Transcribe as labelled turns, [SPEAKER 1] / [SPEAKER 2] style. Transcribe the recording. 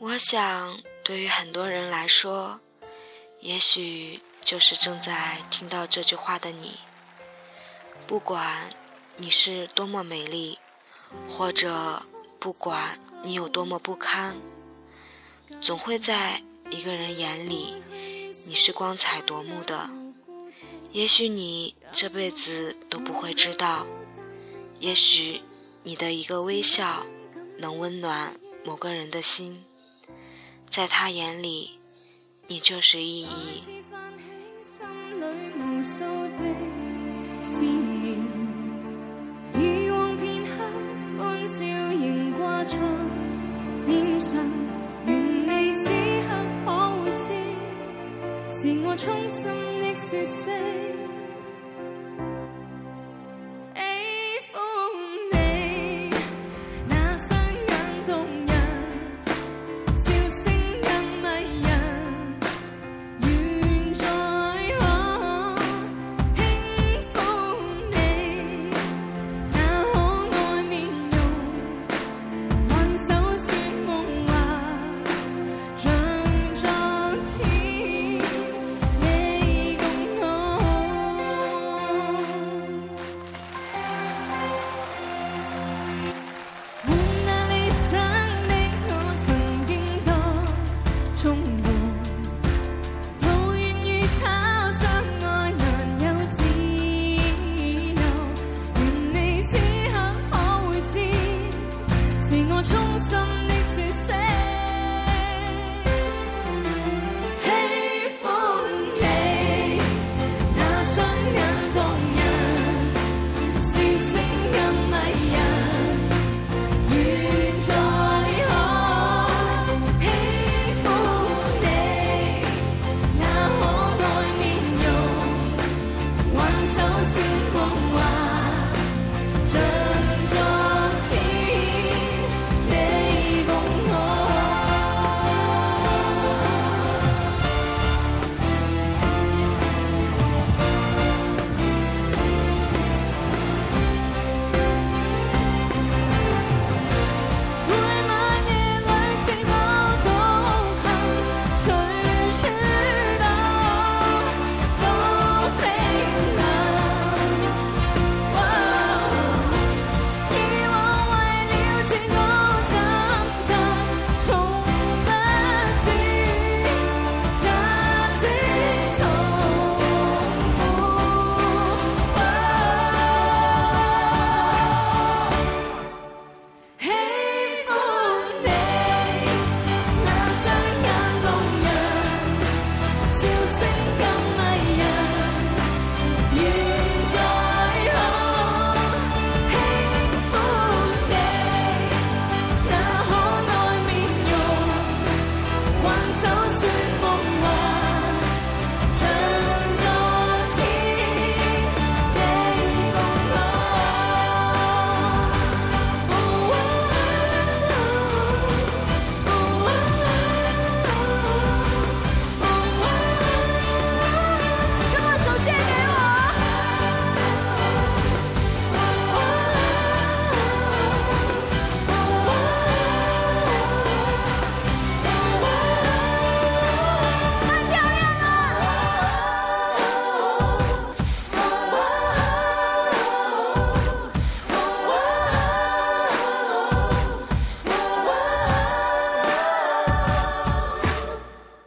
[SPEAKER 1] 我想，对于很多人来说，也许就是正在听到这句话的你。不管你是多么美丽，或者不管你有多么不堪，总会在一个人眼里，你是光彩夺目的。也许你这辈子都不会知道，也许你的一个微笑能温暖某个人的心，在他眼里，你就是意义。